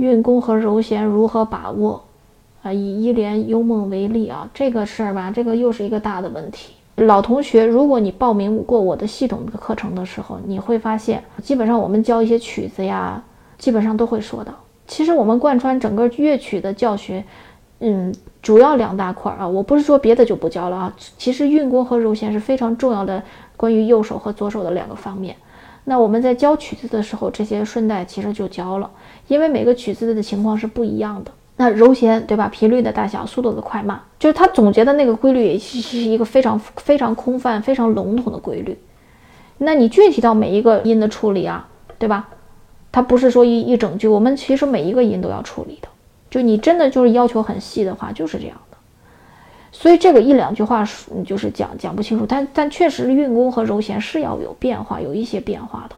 运弓和柔弦如何把握？啊，以一帘幽梦为例啊，这个事儿吧，这个又是一个大的问题。老同学，如果你报名过我的系统的课程的时候，你会发现，基本上我们教一些曲子呀，基本上都会说到。其实我们贯穿整个乐曲的教学，嗯，主要两大块啊，我不是说别的就不教了啊。其实运弓和柔弦是非常重要的，关于右手和左手的两个方面。那我们在教曲子的时候，这些顺带其实就教了，因为每个曲子的情况是不一样的。那柔弦对吧？频率的大小、速度的快慢，就是他总结的那个规律，也是一个非常非常空泛、非常笼统的规律。那你具体到每一个音的处理啊，对吧？它不是说一一整句，我们其实每一个音都要处理的。就你真的就是要求很细的话，就是这样。所以这个一两句话就是讲讲不清楚，但但确实运功和柔弦是要有变化，有一些变化的。